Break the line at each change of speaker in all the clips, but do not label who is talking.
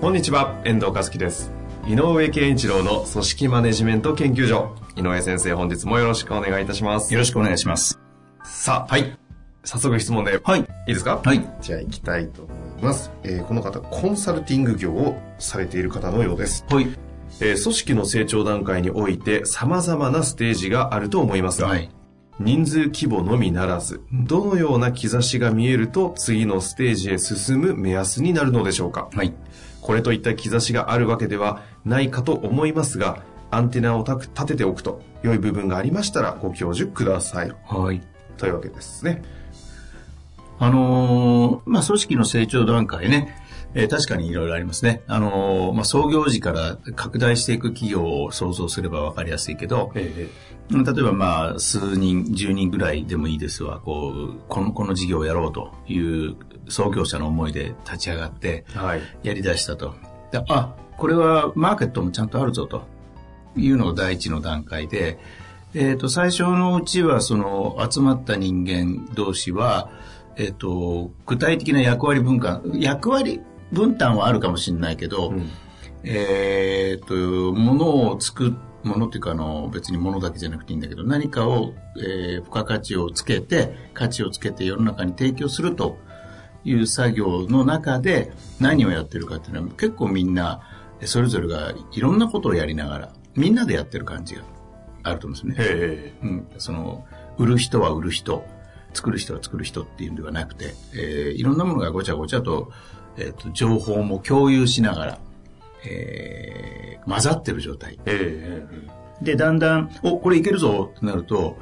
こんにちは遠藤和樹です。井上健一郎の組織マネジメント研究所。井上先生本日もよろしくお願いいたします。
よろしくお願いします。
さあはい。早速質問で。
はい。
いいですか？
はい。
じゃあ行きたいと思います、えーこの方コンサルティング業をされている方のようです。
はい。
えー組織の成長段階において様々なステージがあると思いますが、
はい
人数規模のみならず、どのような兆しが見えると次のステージへ進む目安になるのでしょうか？
はい。
これといった兆しがあるわけではないかと思いますが、アンテナを立てておくと良い部分がありましたらご教授ください。
はい。
というわけですね。
あのーまあ組織の成長段階ねえー確かにいろいろありますね。あのーまあ、創業時から拡大していく企業を想像すればわかりやすいけど、
え
例えばまあ、数人、10人ぐらいでもいいですわ、こう、この、この事業をやろうという創業者の思いで立ち上がって、
えはい。
やり出したと。であ、これはマーケットもちゃんとあるぞというのが第一の段階で、えっ、と、最初のうちはその集まった人間同士は、えっ、と、具体的な役割分担、役割分担はあるかもしれないけど、
うん。
えっ、と、ものを作っものっていうかあの別にものだけじゃなくていいんだけど何かを、えー付加価値をつけて価値をつけて世の中に提供するという作業の中で何をやってるかっていうのは結構みんなそれぞれがいろんなことをやりながらみんなでやってる感じがあると思うんですよね。
え
うん、その売る人は売る人作る人は作る人っていうんではなくて、えーいろんなものがごちゃごちゃと,、えーと情報も共有しながら、えー混ざってる状態
ええ
でだんだんおこれいけるぞってなると,、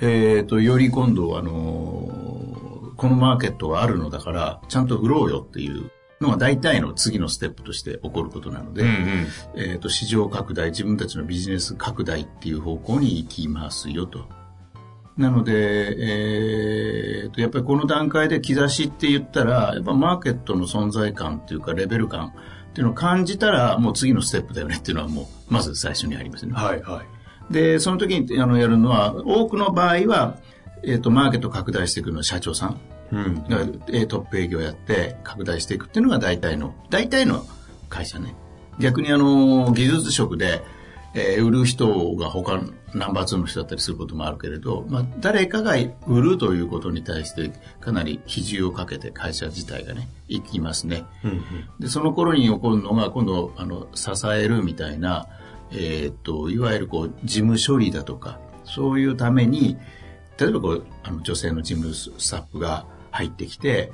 えー、とより今度、あのーこのマーケットがあるのだからちゃんと売ろうよっていうのが大体の次のステップとして起こることなので、
うんうん。
えー、と市場拡大自分たちのビジネス拡大っていう方向に行きますよと。なので、えー、とやっぱりこの段階で兆しって言ったらやっぱマーケットの存在感っていうかレベル感っていうのを感じたらもう次のステップだよねっていうのはもうまず最初にありますね。
はいはい。
でその時にあのやるのは多くの場合は、えー、とマーケット拡大していくのは社長さん
うん。
トップ営業やって拡大していくっていうのが大体の大体の会社ね逆にあの技術職で、えー売る人が他ナンバー2の人だったりすることもあるけれど、まあ、誰かが売るということに対してかなり比重をかけて会社自体がね行きますね
うんうん。
でその頃に起こるのが今度あの支えるみたいな、えーっといわゆるこう事務処理だとかそういうために例えばこうあの女性の事務スタッフが入ってきて、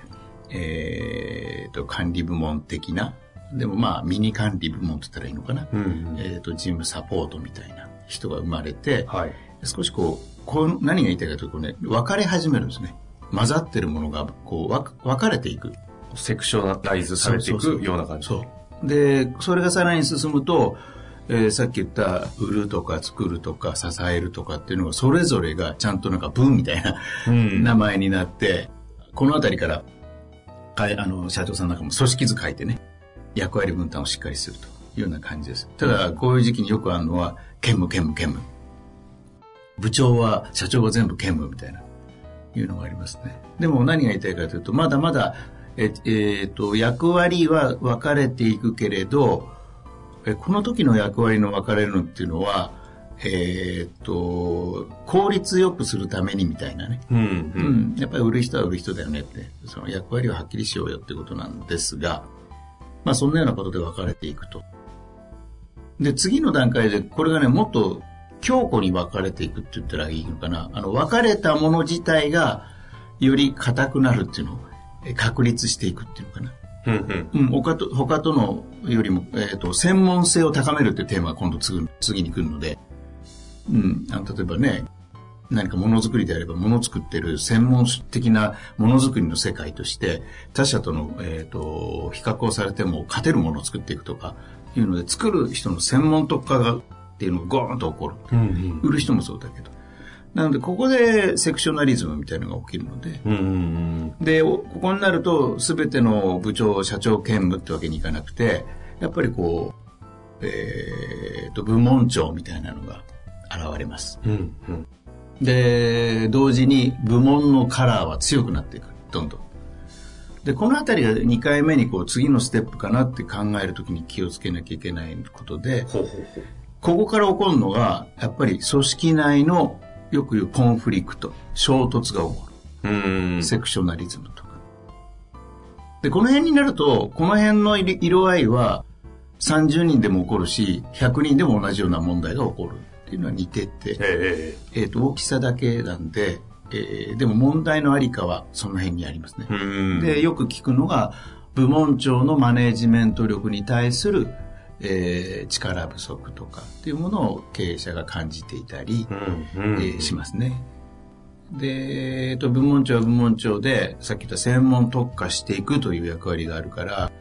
えーっと管理部門的なでもまあミニ管理部門って言ったらいいのかな、
うんうん。
えーっと事務サポートみたいな人が生まれて、
はい。
少しこうこう何が言いたいかというとね、分かれ始めるんですね混ざってるものがこう分か分かれていく
セクショナライズされていくような感じ。
そう。で、それがさらに進むと、えーさっき言った売るとか作るとか支えるとかっていうのがそれぞれがちゃんとなんか文みたいな
うん
名前になって、このあたりから、はい、あの、社長さんなんかも組織図書いてね、役割分担をしっかりするというような感じです。ただ、こういう時期によくあるのは、兼務兼務兼務。部長は、社長が全部兼務みたいな、いうのがありますね。でも何が言いたいかというと、まだまだ、え、えーと、役割は分かれていくけれど、えこの時の役割の分かれるのっていうのは、えーと、効率よくするためにみたいなね。
うんう。
うんん、やっぱり売る人は売る人だよねって、その役割をはっきりしようよってことなんですが、まあそんなようなことで分かれていくと。で、次の段階で、これがね、もっと強固に分かれていくって言ったらいいのかな。あの、分かれたもの自体が、より硬くなるっていうのを、え確立していくっていうのかな。
うんうん。
うん、他と、他とのよりも、えっ、と、専門性を高めるっていうテーマが今度次次に来るので、うん、あの例えばね、何かものづくりであればものづくってる専門的なものづくりの世界として他社との、えーと、比較をされても勝てるものを作っていくとかいうので作る人の専門特化がっていうのがゴーンと起こる、うんうん、売る人もそうだけど。なのでここでセクショナリズムみたいなのが起きるので、うんうんうん、でここになると全ての部長社長兼務ってわけにいかなくてやっぱりこう、えーと部門長みたいなのが現れます、うんうんで、同時に部門のカラーは強くなっていく。どんどん。で、このあたりが2回目にこう次のステップかなって考えるときに気をつけなきゃいけないことで、ほうほうほうここから起こるのが、やっぱり組織内のよく言うコンフリクト、衝突が起こる。セクショナリズムとか。で、この辺になると、この辺の色合いは30人でも起こるし、100人でも同じような問題が起こる。っていうのは似てて、えー、えー、と大きさだけなんで、えー、でも問題のありかはその辺にありますね。で、よく聞くのが、部門長のマネジメント力に対する、えー、力不足とかっていうものを経営者が感じていたり、えー、しますね。で、えっと、部門長は部門長で、さっき言った専門特化していくという役割があるから、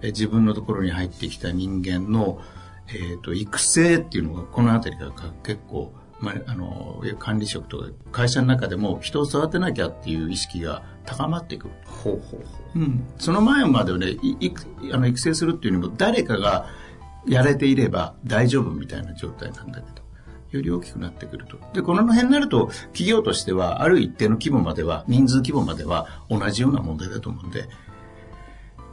え自分のところに入ってきた人間の、えっ、ー、と、育成っていうのが、この辺りが結構、まあ、あの、管理職とか会社の中でも人を育てなきゃっていう意識が高まっていく。ほうほうほう。うん。その前まではね、いあの育成するっていうよりも誰かがやれていれば大丈夫みたいな状態なんだけど。より大きくなってくると。で、この辺になると、企業としては、ある一定の規模までは、人数規模までは同じような問題だと思うんで、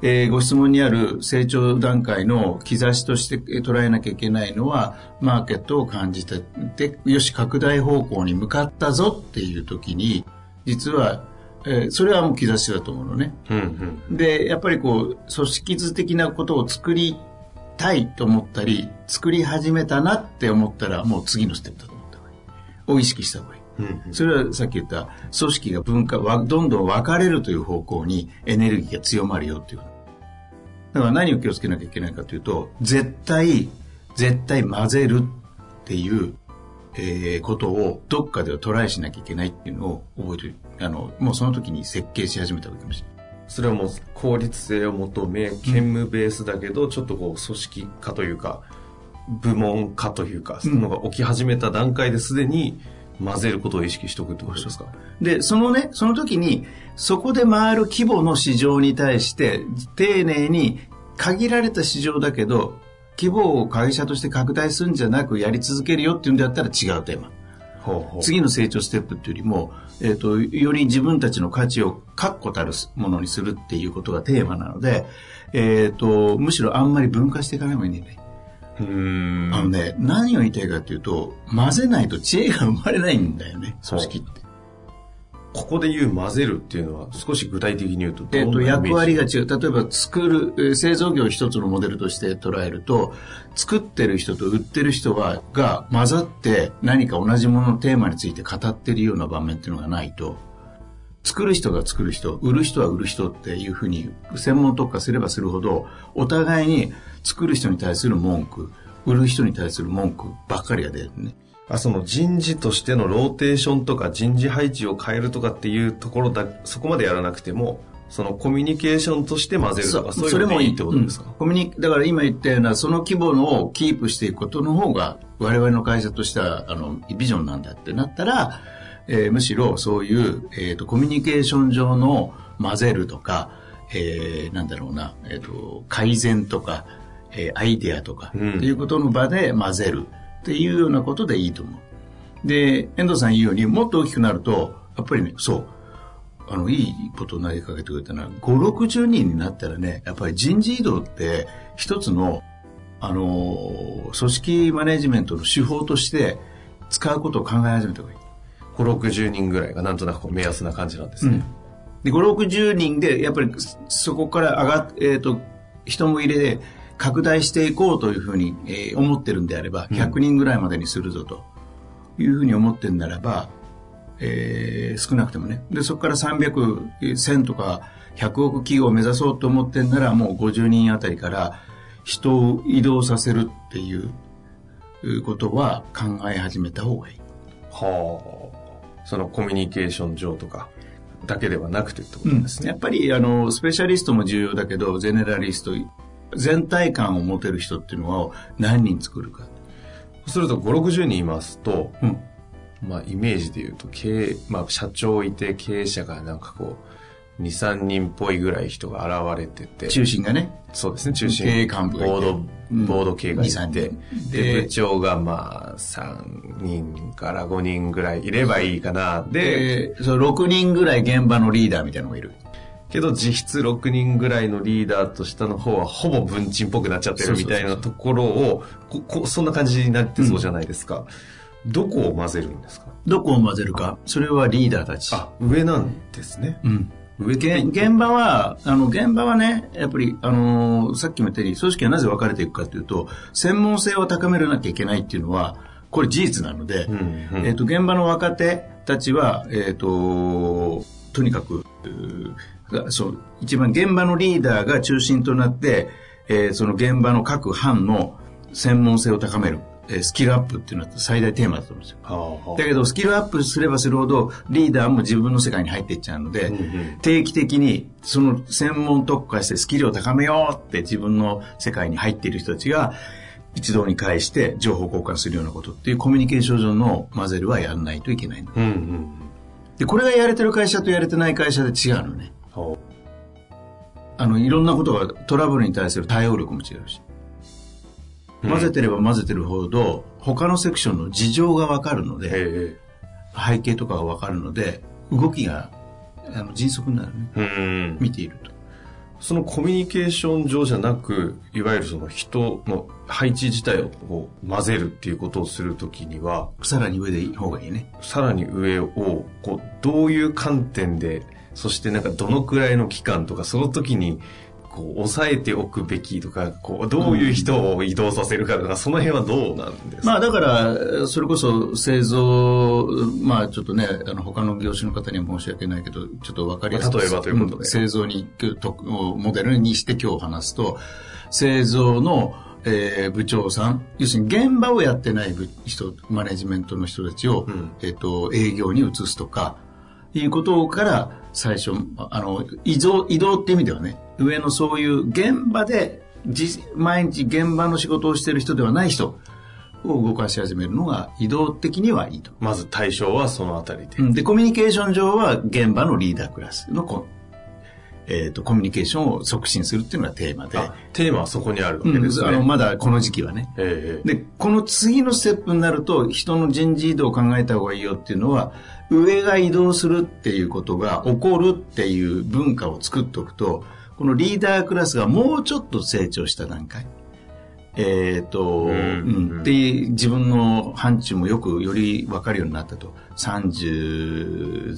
えー、ご質問にある成長段階の兆しとして捉えなきゃいけないのは、マーケットを感じて、で、よし、拡大方向に向かったぞっていう時に、実は、えー、それはもう兆しだと思うのね。うんうん、で、やっぱりこう、組織図的なことを作りたいと思ったり、作り始めたなって思ったら、もう次のステップだと思った方がいい。を意識した方がいい。うんうん、それはさっき言った組織が分化どんどん分かれるという方向にエネルギーが強まるよっていうだから何を気をつけなきゃいけないかというと、絶対、絶対混ぜるっていう、えー、ことをどっかではトライしなきゃいけないっていうのを覚えてる。あの、もうその時に設計し始めたわけかもしれない。
それはもう効率性を求め、兼務ベースだけど、ちょっとこう組織化というか、部門化というか、そういうのが起き始めた段階ですでに、混ぜることを意識しておくってことですか？
で、そのね、その時に、そこで回る規模の市場に対して、丁寧に限られた市場だけど、規模を会社として拡大するんじゃなくやり続けるよっていうんだったら違うテーマ。ほうほう次の成長ステップっていうよりも、えっ、ー、と、より自分たちの価値を確固たるものにするっていうことがテーマなので、えっ、ー、と、むしろあんまり分化していかない方がいいんだよね。うんあのね、何を言いたいかというと、混ぜないと知恵が生まれないんだよね、組織って。
ここで言う混ぜるっていうのは少し具体的に言うと
えっ、と、役割が違う。例えば作る、製造業を一つのモデルとして捉えると、作ってる人と売ってる人は、が混ざって何か同じもののテーマについて語ってるような場面っていうのがないと、作る人が作る人、売る人は売る人っていうふうに専門特化すればするほど、お互いに作る人に対する文句、売る人に対する文句ばっかりが出るね。
あその人事としてのローテーションとか人事配置を変えるとかっていうところだ、そこまでやらなくても、そのコミュニケーションとして混ぜるとか、
そういうのもいいってことですか、うん、コミュニだから今言ったような、その規模のをキープしていくことの方が、我々の会社としては、あの、ビジョンなんだってなったら、えー、むしろそういう、えっ、ー、と、コミュニケーション上の混ぜるとか、えー、なんだろうな、えっ、ー、と、改善とか、えー、アイデアとか、っていうことの場で混ぜるっていうようなことでいいと思う。で、遠藤さん言うように、もっと大きくなると、やっぱりね、そう、あの、いいことを投げかけてくれたのは、5、60人になったらね、やっぱり人事異動って一つの、あの、組織マネジメントの手法として使うことを考え始めた方がいい。
5、60人ぐらいがなんとなく目安な感じなんですね。うん、
で、5、60人で、やっぱりそこから上がっ、えっ、ー、と、人も入れで拡大していこうというふうに、えー、思ってるんであれば、100人ぐらいまでにするぞというふうに思ってるならば、えー、少なくてもね。で、そこから300、1000とか100億企業を目指そうと思ってんなら、もう50人あたりから人を移動させるっていうことは考え始めた方がいい。はあ。
そのコミュニケーション上とかだけではなくてってこと
うん
ですね。
やっぱりあのスペシャリストも重要だけどゼネラリスト全体感を持てる人っていうのを何人作るか、
そうすると5、60人いますと、
うん。
まあイメージで言うと経営、まあ社長いて経営者がなんかこう、2、3人っぽいぐらい人が現れてて、
中心がね。
そうですね、中心。
経営幹部がいて。
ボード、
うん。
ボード系がい
2 3
て
人、
で、
で
部長がまあ3人から5人ぐらいいればいいかな。で、
でそう6人ぐらい現場のリーダーみたいなのがいる。
けど実質6人ぐらいのリーダーと下の方はほぼ文鎮っぽくなっちゃってるみたいなところを、ここそんな感じになってそうじゃないですか。どこを混ぜるんですか？
どこを混ぜるか。それはリーダーたち。
あ、上なんですね。
うん。
上
現現場は、あの、現場はね、やっぱり、あのーさっきも言ったように、組織はなぜ分かれていくかというと、専門性を高めなきゃいけないっていうのは、これ事実なので、
うんうん。
えっ、と、現場の若手たちは、えっ、と、とにかく、そう、一番現場のリーダーが中心となって、えーその現場の各班の専門性を高める、えースキルアップっていうのは最大テーマだと思うんですよ。
はあ
だけど、スキルアップすればするほど、リーダーも自分の世界に入っていっちゃうので、
うんうん
定期的に、その専門特化してスキルを高めようって自分の世界に入っている人たちが、一堂に会して情報交換するようなことっていうコミュニケーション上の混ぜるはやらないといけないの。
うんうん
で、これがやれてる会社とやれてない会社で違うのね。
は
あの、いろんなことが、トラブルに対する対応力も違うし。混ぜてれば混ぜてるほど、他のセクションの事情がわかるの
あ
で、
え
背景とかがわかるので、動きが、あの、迅速になるね。
えうん
見ていると。
そのコミュニケーション上じゃなく、いわゆるその人の配置自体をこう混ぜるっていうことをするときには、
さらに上でいい方がいいね。
さらに上をこうどういう観点でそしてなんかどのくらいの期間とかその時にこう抑えておくべきとかこうどういう人を移動させるかとか、その辺はどうなんですか、
まあだから、それこそ製造、まあちょっとね、あの他の業種の方には申し訳ないけど、ちょっとわかりやすく。
例えばということで。
ん製造に、モデルにして今日話すと、製造の、えー部長さん、要するに現場をやってない部人、マネジメントの人たちを、
うん。
えっ、と、営業に移すとか、いうことから最初、あの、移動、移動って意味ではね、上のそういう現場で、実毎日現場の仕事をしている人ではない人を動かし始めるのが移動的にはいいと。
まず対象はそのあたりで、
うん。で、コミュニケーション上は現場のリーダークラスのこ、えっ、と、コミュニケーションを促進するっていうのがテーマで、
あテーマはそこにあるわ
うん
けですね、
あの、まだこの時期はね。
ええ。
で、この次のステップになると、人の人事異動を考えた方がいいよっていうのは、上が移動するっていうことが起こるっていう文化を作っておくと、このリーダークラスがもうちょっと成長した段階。えっ、と、
うん
うんで、自分の範疇もよくより分かるようになったと。30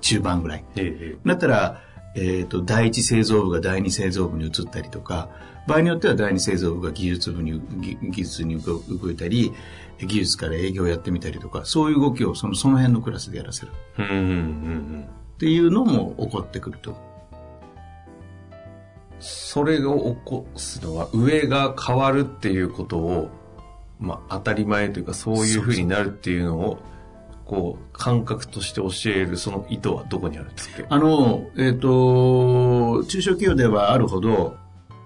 中盤ぐらい。
ええ
だったら、えっ、と、第一製造部が第二製造部に移ったりとか、場合によっては第二製造部が技術部に、技技術に動動いたり、技術から営業をやってみたりとか、そういう動きをそのその辺のクラスでやらせる。
うんうんうん
っていうのも起こってくると。
それを起こすのは上が変わるっていうことを、まあ、当たり前というかそういうふうになるっていうのをこう感覚として教えるその意図はどこにあるんですか？
あの、えっ、と、中小企業ではあるほど、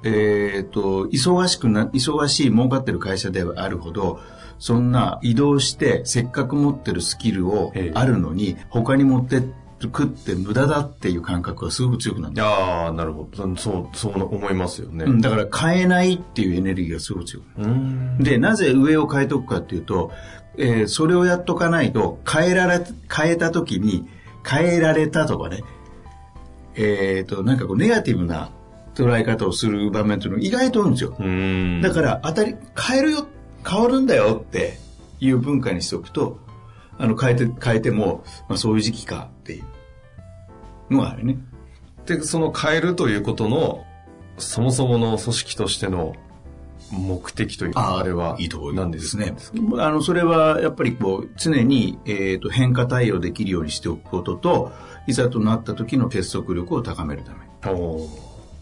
えっ、と、忙しくな、忙しい儲かってる会社ではあるほど、そんな移動してせっかく持ってるスキルを
ええ。
あるのに、他に持ってくって無駄だっていう感覚がすごく強くなる。
ああなるほどそうそう思いますよね
うん、だから変えないっていうエネルギーがすごく強くなる。
うん
で、なぜ上を変えとくかっていうと、えーそれをやっとかないと、変えられ、変えた時に、変えられたとかね、えっ、と、なんかこう、ネガティブな捉え方をする場面っていうのが意外と多いんですよ。
うん
だから、当たり、変えるよ、変わるんだよっていう文化にしておくと、あの、変えて、変えても、まあそういう時期かっていうのがあるね。
でその変えるということのそもそもの組織としての目的というかあれはい
いところ
何
で
ですすね
ね。あの、それはやっぱりこう、常に、えっ、と、変化対応できるようにしておくことと、いざとなった時の結束力を高めるため。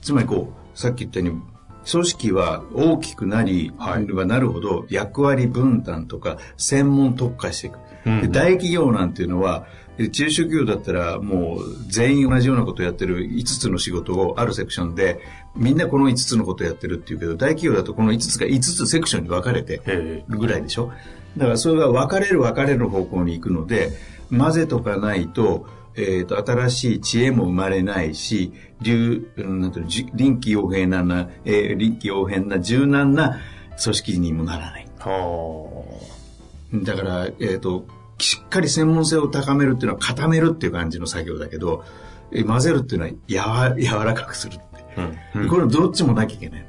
つまりこう、さっき言ったように、組織は大きくなり、
はい。
はなるほど役割分担とか専門特化していく。
うん
で大企業なんていうのは中小企業だったらもう全員同じようなことをやってる5つの仕事をあるセクションでみんなこの5つのことをやってるっていうけど大企業だとこの5つが5つセクションに分かれてるぐらいでしょ。だからそれが分かれる分かれる方向に行くので混ぜとかないと,、えー、と新しい知恵も生まれないし臨機応変な、えー、臨機応変な柔軟な組織にもならない。だから、えっ、ー、としっかり専門性を高めるっていうのは固めるっていう感じの作業だけど、え混ぜるっていうのはやわ柔らかくするって、うん。うん、これどっちもなきゃいけないん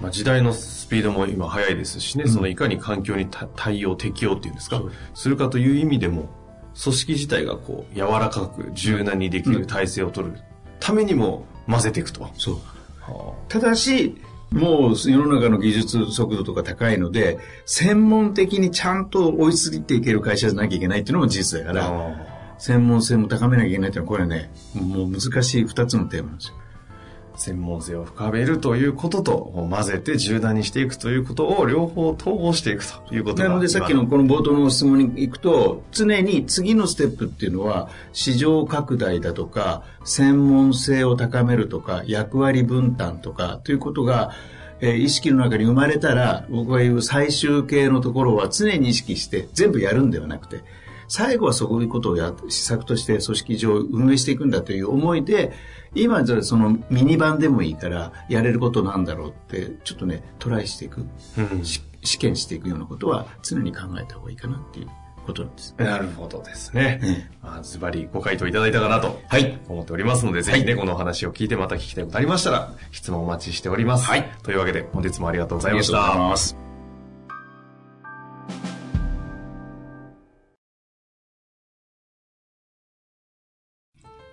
まあ、時代のスピードも今速いですしね、うん、そのいかに環境に対応適応っていうんですか？するかという意味でも組織自体がこう柔らかく柔軟にできる体制を取るためにも混ぜていくと。
そう。はあ、ただし、もう世の中の技術速度とか高いので、専門的にちゃんと追いついていける会社じゃなきゃいけないっていうのも事実だから、専門性も高めなきゃいけないっていうのはこれね、もう難しい二つのテーマなんですよ。
専門性を深めるということと混ぜて柔軟にしていくということを両方統合していくということ
なのでさっきのこの冒頭の質問に行くと常に次のステップっていうのは市場拡大だとか専門性を高めるとか役割分担とかということがえー、意識の中に生まれたら僕が言う最終形のところは常に意識して全部やるんではなくて最後はそういうことをや施策として組織上運営していくんだという思いで今じゃそのミニ版でもいいからやれることなんだろうってちょっとねトライしていく、うん、試験していくようなことは常に考えた方がいいかなっていうことなんです。
なるほどですね。まあ、ズバリご回答いただいたかなと思っておりますので、はい、ぜひね、このお話を聞いてまた聞きたいことありましたら、質問お待ちしております。はい。というわけで、本日もありがとうございました。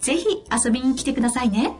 ぜひ遊びに来てくださいね。